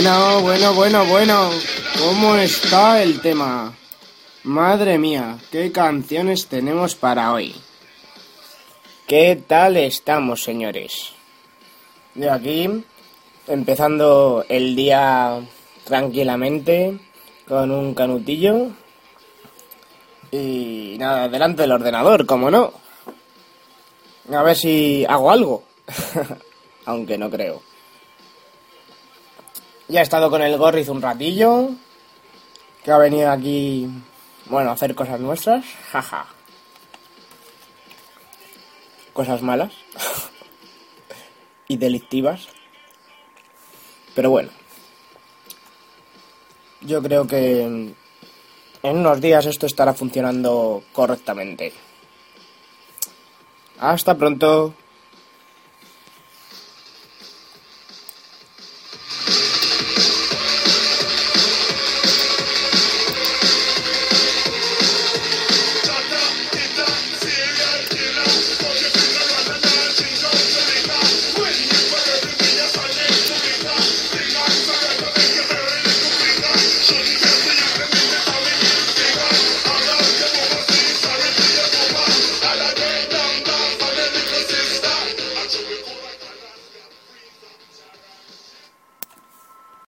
Bueno, bueno, bueno, bueno. ¿Cómo está el tema? Madre mía, qué canciones tenemos para hoy. ¿Qué tal estamos, señores? De aquí, empezando el día tranquilamente, con un canutillo. Y nada, delante del ordenador, como no. A ver si hago algo. Aunque no creo. Ya he estado con el Gorriz un ratillo. Que ha venido aquí, bueno, a hacer cosas nuestras. Jaja. Cosas malas. y delictivas. Pero bueno. Yo creo que en unos días esto estará funcionando correctamente. Hasta pronto.